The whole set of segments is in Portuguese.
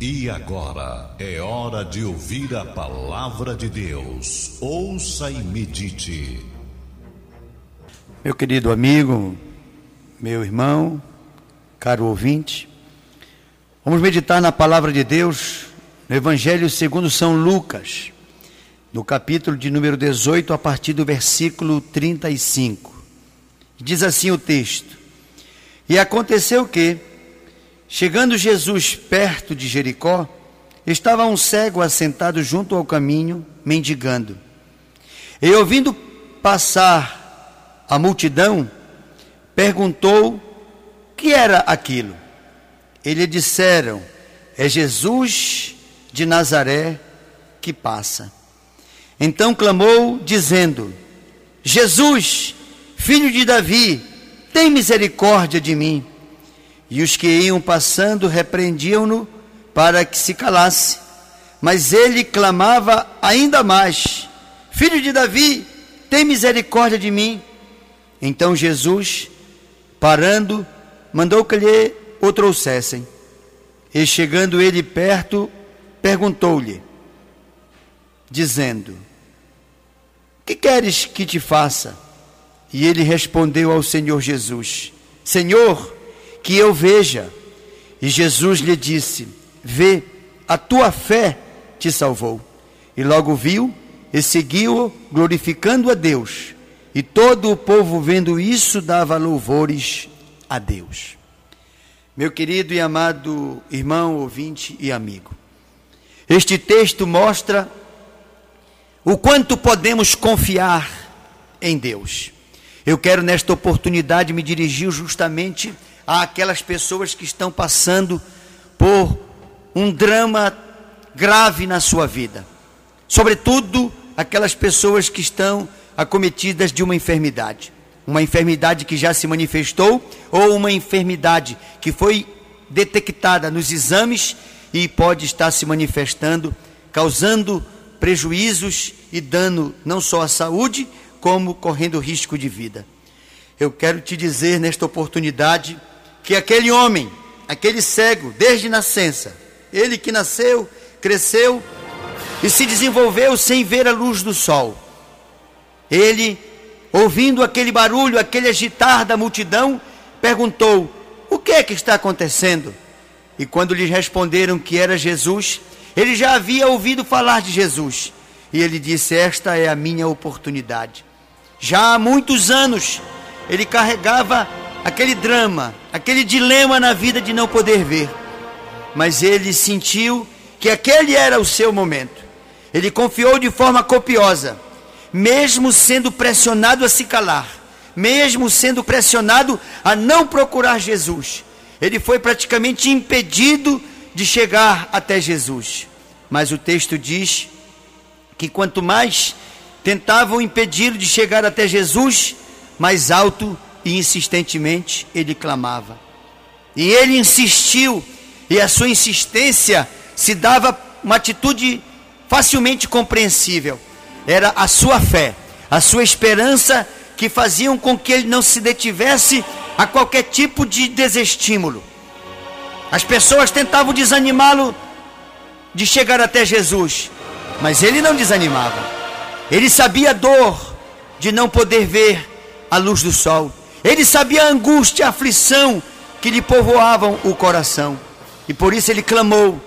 E agora é hora de ouvir a palavra de Deus. Ouça e medite. Meu querido amigo, meu irmão, caro ouvinte, vamos meditar na palavra de Deus no Evangelho segundo São Lucas, no capítulo de número 18, a partir do versículo 35. Diz assim o texto: E aconteceu que Chegando Jesus perto de Jericó, estava um cego assentado junto ao caminho, mendigando. E ouvindo passar a multidão, perguntou que era aquilo. Eles disseram: É Jesus de Nazaré que passa. Então clamou, dizendo: Jesus, filho de Davi, tem misericórdia de mim. E os que iam passando repreendiam-no para que se calasse. Mas ele clamava ainda mais: Filho de Davi, tem misericórdia de mim. Então Jesus, parando, mandou que lhe o trouxessem. E chegando ele perto, perguntou-lhe, dizendo: Que queres que te faça? E ele respondeu ao Senhor Jesus: Senhor, que eu veja. E Jesus lhe disse: Vê, a tua fé te salvou. E logo viu e seguiu, glorificando a Deus. E todo o povo, vendo isso, dava louvores a Deus. Meu querido e amado irmão, ouvinte e amigo, este texto mostra o quanto podemos confiar em Deus. Eu quero, nesta oportunidade, me dirigir justamente àquelas pessoas que estão passando por um drama grave na sua vida. Sobretudo aquelas pessoas que estão acometidas de uma enfermidade. Uma enfermidade que já se manifestou ou uma enfermidade que foi detectada nos exames e pode estar se manifestando, causando prejuízos e dano não só à saúde, como correndo risco de vida. Eu quero te dizer nesta oportunidade que aquele homem, aquele cego, desde nascença, ele que nasceu, cresceu e se desenvolveu sem ver a luz do sol. Ele, ouvindo aquele barulho, aquele agitar da multidão, perguntou: O que é que está acontecendo? E quando lhe responderam que era Jesus, ele já havia ouvido falar de Jesus. E ele disse: Esta é a minha oportunidade. Já há muitos anos ele carregava aquele drama, aquele dilema na vida de não poder ver. Mas ele sentiu que aquele era o seu momento. Ele confiou de forma copiosa, mesmo sendo pressionado a se calar, mesmo sendo pressionado a não procurar Jesus. Ele foi praticamente impedido de chegar até Jesus. Mas o texto diz que quanto mais tentavam impedi-lo de chegar até Jesus, mais alto e insistentemente ele clamava. E ele insistiu, e a sua insistência se dava uma atitude facilmente compreensível. Era a sua fé, a sua esperança que faziam com que ele não se detivesse a qualquer tipo de desestímulo. As pessoas tentavam desanimá-lo de chegar até Jesus, mas ele não desanimava. Ele sabia a dor de não poder ver a luz do sol. Ele sabia a angústia, a aflição que lhe povoavam o coração. E por isso ele clamou,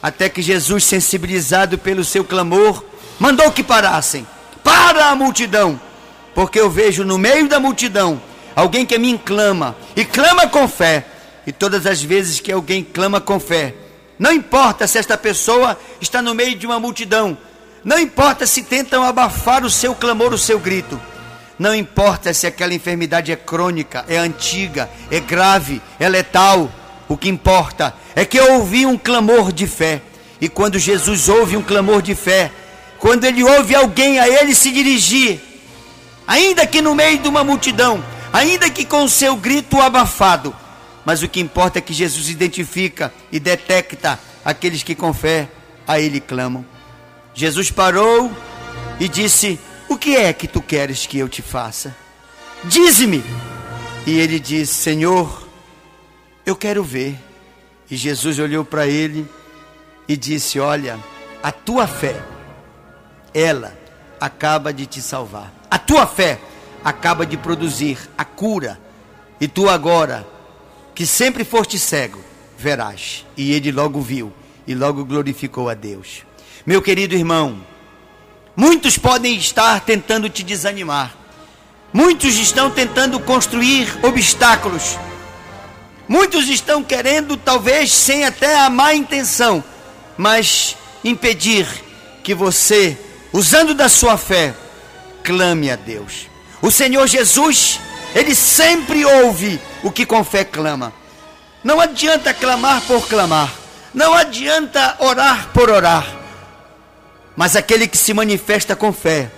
até que Jesus, sensibilizado pelo seu clamor, mandou que parassem. Para a multidão, porque eu vejo no meio da multidão alguém que me clama e clama com fé. E todas as vezes que alguém clama com fé, não importa se esta pessoa está no meio de uma multidão, não importa se tentam abafar o seu clamor, o seu grito. Não importa se aquela enfermidade é crônica, é antiga, é grave, é letal. O que importa é que eu ouvi um clamor de fé. E quando Jesus ouve um clamor de fé, quando ele ouve alguém a ele se dirigir, ainda que no meio de uma multidão, ainda que com o seu grito abafado, mas o que importa é que Jesus identifica e detecta aqueles que com fé a ele clamam. Jesus parou e disse: o que é que tu queres que eu te faça? Dize-me. E ele disse: Senhor, eu quero ver. E Jesus olhou para ele e disse: Olha, a tua fé, ela acaba de te salvar. A tua fé acaba de produzir a cura. E tu agora, que sempre foste cego, verás. E ele logo viu e logo glorificou a Deus. Meu querido irmão, muitos podem estar tentando te desanimar. Muitos estão tentando construir obstáculos. Muitos estão querendo, talvez sem até a má intenção, mas impedir que você, usando da sua fé, clame a Deus. O Senhor Jesus, ele sempre ouve o que com fé clama. Não adianta clamar por clamar, não adianta orar por orar, mas aquele que se manifesta com fé,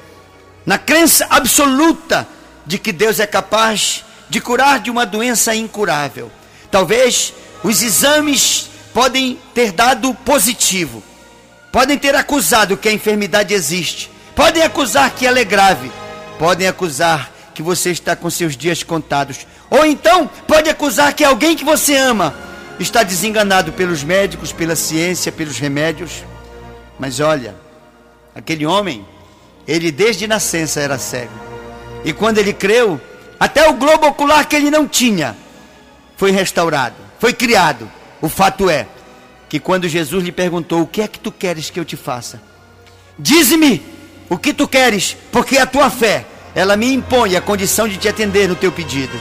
na crença absoluta de que Deus é capaz de curar de uma doença incurável. Talvez os exames podem ter dado positivo, podem ter acusado que a enfermidade existe, podem acusar que ela é grave, podem acusar que você está com seus dias contados, ou então pode acusar que alguém que você ama está desenganado pelos médicos, pela ciência, pelos remédios. Mas olha, aquele homem, ele desde nascença era cego. E quando ele creu, até o globo ocular que ele não tinha foi restaurado, foi criado. O fato é que quando Jesus lhe perguntou: O que é que tu queres que eu te faça? Dize-me o que tu queres, porque a tua fé, ela me impõe a condição de te atender no teu pedido.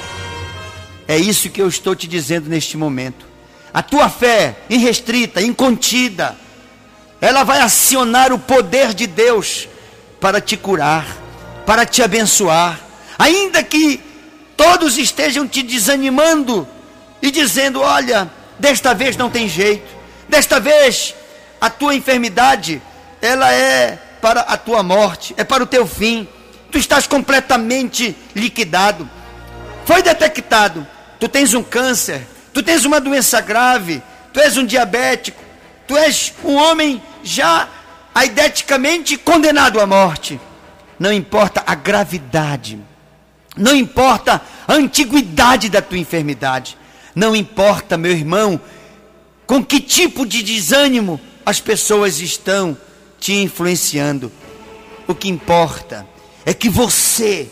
É isso que eu estou te dizendo neste momento. A tua fé irrestrita, incontida, ela vai acionar o poder de Deus para te curar, para te abençoar, ainda que todos estejam te desanimando e dizendo: olha, desta vez não tem jeito, desta vez a tua enfermidade, ela é para a tua morte, é para o teu fim, tu estás completamente liquidado. Foi detectado, tu tens um câncer, tu tens uma doença grave, tu és um diabético, tu és um homem já aideticamente condenado à morte. Não importa a gravidade, não importa a antiguidade da tua enfermidade, não importa, meu irmão, com que tipo de desânimo as pessoas estão te influenciando. O que importa é que você,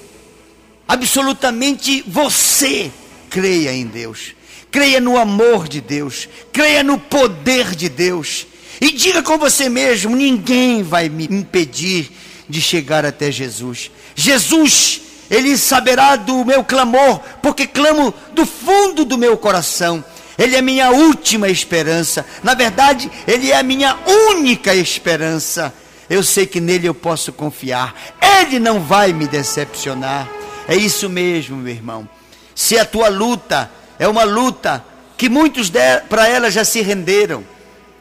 absolutamente você, creia em Deus, creia no amor de Deus, creia no poder de Deus. E diga com você mesmo: ninguém vai me impedir de chegar até Jesus. Jesus ele saberá do meu clamor, porque clamo do fundo do meu coração. Ele é minha última esperança. Na verdade, Ele é a minha única esperança. Eu sei que nele eu posso confiar. Ele não vai me decepcionar. É isso mesmo, meu irmão. Se a tua luta é uma luta que muitos para ela já se renderam,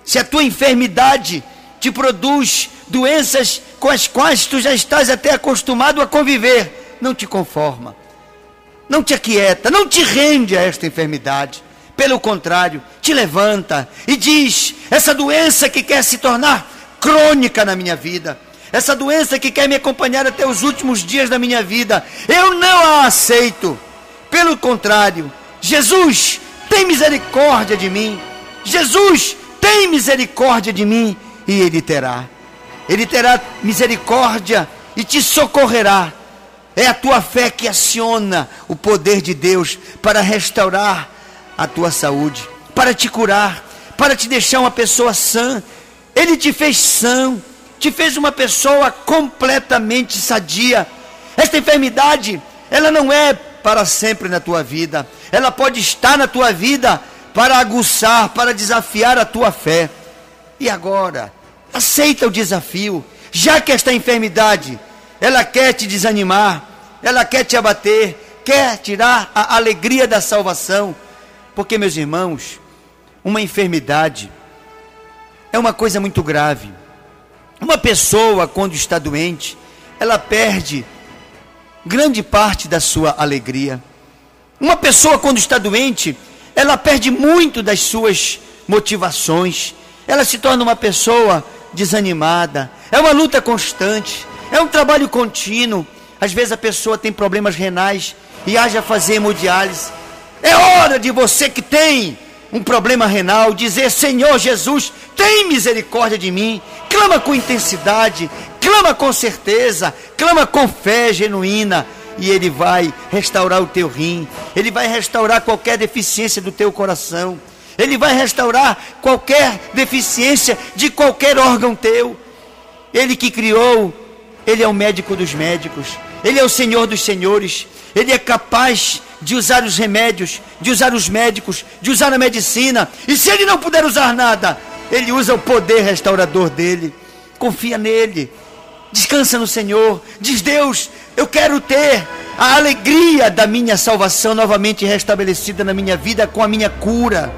se a tua enfermidade te produz doenças com as quais tu já estás até acostumado a conviver, não te conforma, não te aquieta, não te rende a esta enfermidade. Pelo contrário, te levanta e diz: essa doença que quer se tornar crônica na minha vida, essa doença que quer me acompanhar até os últimos dias da minha vida, eu não a aceito. Pelo contrário, Jesus, tem misericórdia de mim. Jesus, tem misericórdia de mim. E Ele terá. Ele terá misericórdia e te socorrerá é a tua fé que aciona o poder de Deus para restaurar a tua saúde, para te curar, para te deixar uma pessoa sã. Ele te fez sã, te fez uma pessoa completamente sadia. Esta enfermidade, ela não é para sempre na tua vida. Ela pode estar na tua vida para aguçar, para desafiar a tua fé. E agora, aceita o desafio, já que esta enfermidade ela quer te desanimar, ela quer te abater, quer tirar a alegria da salvação. Porque, meus irmãos, uma enfermidade é uma coisa muito grave. Uma pessoa, quando está doente, ela perde grande parte da sua alegria. Uma pessoa, quando está doente, ela perde muito das suas motivações. Ela se torna uma pessoa desanimada. É uma luta constante. É um trabalho contínuo. Às vezes a pessoa tem problemas renais e haja fazer hemodiálise. É hora de você que tem um problema renal, dizer: Senhor Jesus, tem misericórdia de mim. Clama com intensidade, clama com certeza, clama com fé genuína. E Ele vai restaurar o teu rim, Ele vai restaurar qualquer deficiência do teu coração, Ele vai restaurar qualquer deficiência de qualquer órgão teu. Ele que criou, Ele é o médico dos médicos, Ele é o Senhor dos senhores, Ele é capaz de usar os remédios, de usar os médicos, de usar a medicina. E se ele não puder usar nada, ele usa o poder restaurador dele. Confia nele. Descansa no Senhor. Diz Deus, eu quero ter a alegria da minha salvação novamente restabelecida na minha vida com a minha cura.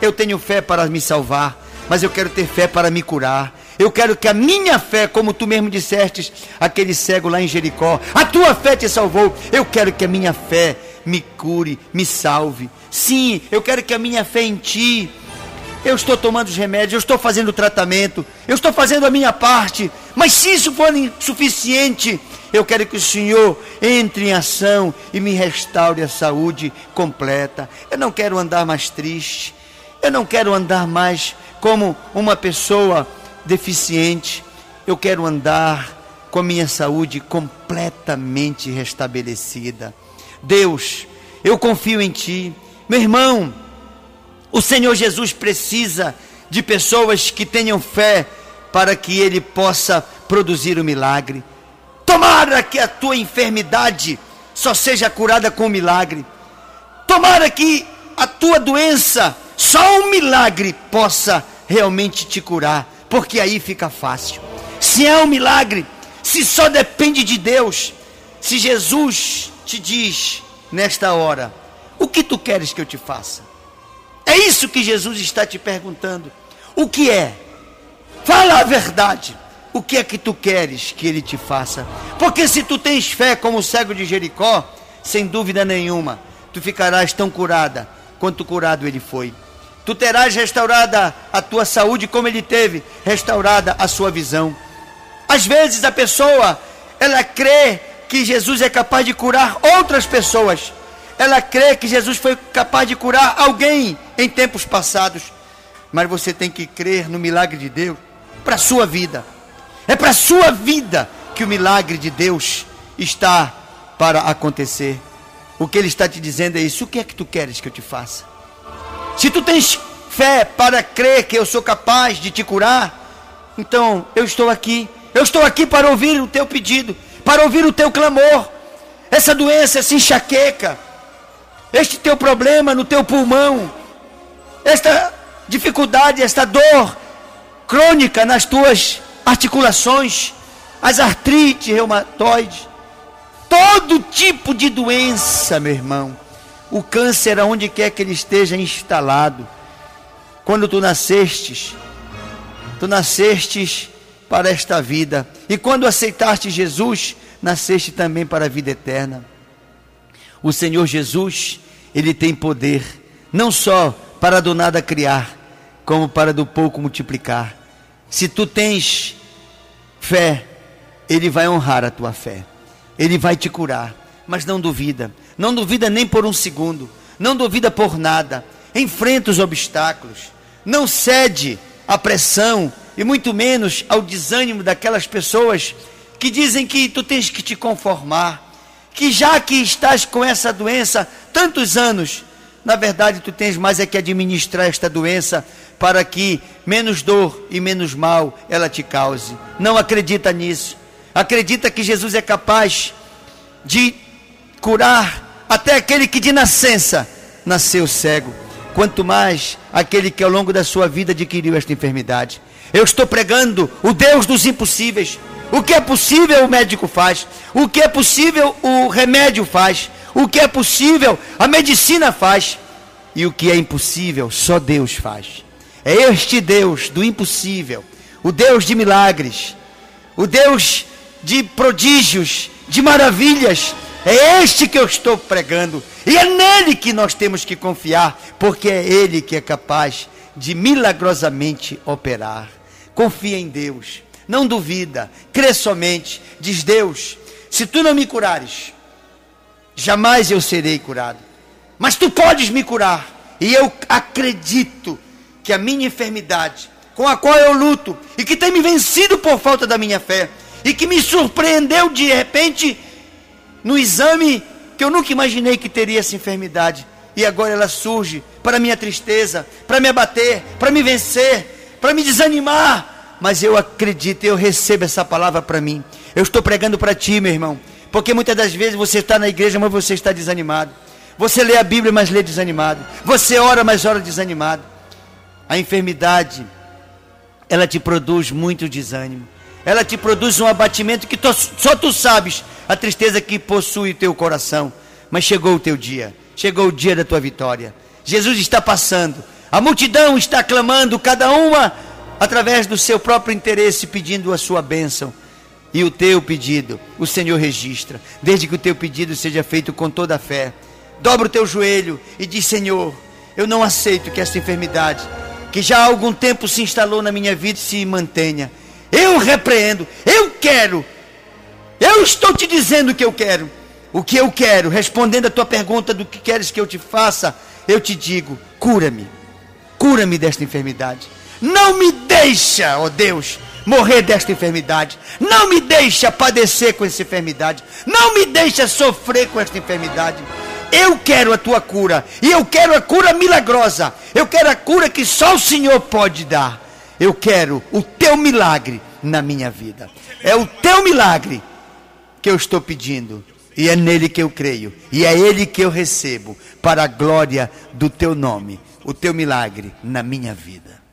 Eu tenho fé para me salvar, mas eu quero ter fé para me curar. Eu quero que a minha fé, como tu mesmo disseste, aquele cego lá em Jericó, a tua fé te salvou. Eu quero que a minha fé me cure, me salve. Sim, eu quero que a minha fé em ti. Eu estou tomando os remédios, eu estou fazendo o tratamento, eu estou fazendo a minha parte. Mas se isso for insuficiente, eu quero que o Senhor entre em ação e me restaure a saúde completa. Eu não quero andar mais triste. Eu não quero andar mais como uma pessoa deficiente, eu quero andar com a minha saúde completamente restabelecida. Deus, eu confio em Ti. Meu irmão, o Senhor Jesus precisa de pessoas que tenham fé para que Ele possa produzir o milagre. Tomara que a tua enfermidade só seja curada com milagre. Tomara que a tua doença, só um milagre possa realmente te curar porque aí fica fácil. Se é um milagre, se só depende de Deus, se Jesus te diz nesta hora: O que tu queres que eu te faça? É isso que Jesus está te perguntando. O que é? Fala a verdade. O que é que tu queres que ele te faça? Porque se tu tens fé como o cego de Jericó, sem dúvida nenhuma, tu ficarás tão curada quanto curado ele foi. Tu terás restaurada a tua saúde como ele teve restaurada a sua visão. Às vezes a pessoa, ela crê que Jesus é capaz de curar outras pessoas. Ela crê que Jesus foi capaz de curar alguém em tempos passados. Mas você tem que crer no milagre de Deus para a sua vida. É para a sua vida que o milagre de Deus está para acontecer. O que ele está te dizendo é isso. O que é que tu queres que eu te faça? Se tu tens fé para crer que eu sou capaz de te curar, então eu estou aqui. Eu estou aqui para ouvir o teu pedido, para ouvir o teu clamor. Essa doença, essa enxaqueca, este teu problema no teu pulmão, esta dificuldade, esta dor crônica nas tuas articulações, as artrite reumatoides, todo tipo de doença, meu irmão o câncer, aonde quer que ele esteja instalado. Quando tu nascestes, tu nascestes para esta vida. E quando aceitaste Jesus, nasceste também para a vida eterna. O Senhor Jesus, ele tem poder, não só para do nada criar, como para do pouco multiplicar. Se tu tens fé, ele vai honrar a tua fé. Ele vai te curar, mas não duvida. Não duvida nem por um segundo, não duvida por nada, enfrenta os obstáculos, não cede à pressão e muito menos ao desânimo daquelas pessoas que dizem que tu tens que te conformar, que já que estás com essa doença tantos anos, na verdade tu tens mais é que administrar esta doença para que menos dor e menos mal ela te cause. Não acredita nisso. Acredita que Jesus é capaz de curar até aquele que de nascença nasceu cego, quanto mais aquele que ao longo da sua vida adquiriu esta enfermidade. Eu estou pregando o Deus dos impossíveis. O que é possível o médico faz, o que é possível o remédio faz, o que é possível a medicina faz, e o que é impossível só Deus faz. É este Deus do impossível, o Deus de milagres, o Deus de prodígios, de maravilhas, é este que eu estou pregando. E é nele que nós temos que confiar, porque é ele que é capaz de milagrosamente operar. Confia em Deus. Não duvida, crê somente. Diz Deus: se tu não me curares, jamais eu serei curado. Mas tu podes me curar. E eu acredito que a minha enfermidade, com a qual eu luto, e que tem me vencido por falta da minha fé, e que me surpreendeu de repente no exame que eu nunca imaginei que teria essa enfermidade, e agora ela surge para minha tristeza, para me abater, para me vencer, para me desanimar. Mas eu acredito, eu recebo essa palavra para mim. Eu estou pregando para ti, meu irmão, porque muitas das vezes você está na igreja, mas você está desanimado. Você lê a Bíblia, mas lê desanimado. Você ora, mas ora desanimado. A enfermidade, ela te produz muito desânimo. Ela te produz um abatimento que só tu sabes a tristeza que possui o teu coração. Mas chegou o teu dia. Chegou o dia da tua vitória. Jesus está passando. A multidão está clamando, cada uma através do seu próprio interesse, pedindo a sua bênção. E o teu pedido, o Senhor registra, desde que o teu pedido seja feito com toda a fé dobra o teu joelho e diz: Senhor, eu não aceito que esta enfermidade, que já há algum tempo se instalou na minha vida, se mantenha. Eu repreendo, eu quero, eu estou te dizendo o que eu quero. O que eu quero, respondendo a tua pergunta do que queres que eu te faça, eu te digo: cura-me, cura-me desta enfermidade. Não me deixa, ó oh Deus, morrer desta enfermidade. Não me deixa padecer com essa enfermidade. Não me deixa sofrer com esta enfermidade. Eu quero a tua cura. E eu quero a cura milagrosa. Eu quero a cura que só o Senhor pode dar. Eu quero o teu milagre na minha vida. É o teu milagre que eu estou pedindo. E é nele que eu creio. E é ele que eu recebo. Para a glória do teu nome. O teu milagre na minha vida.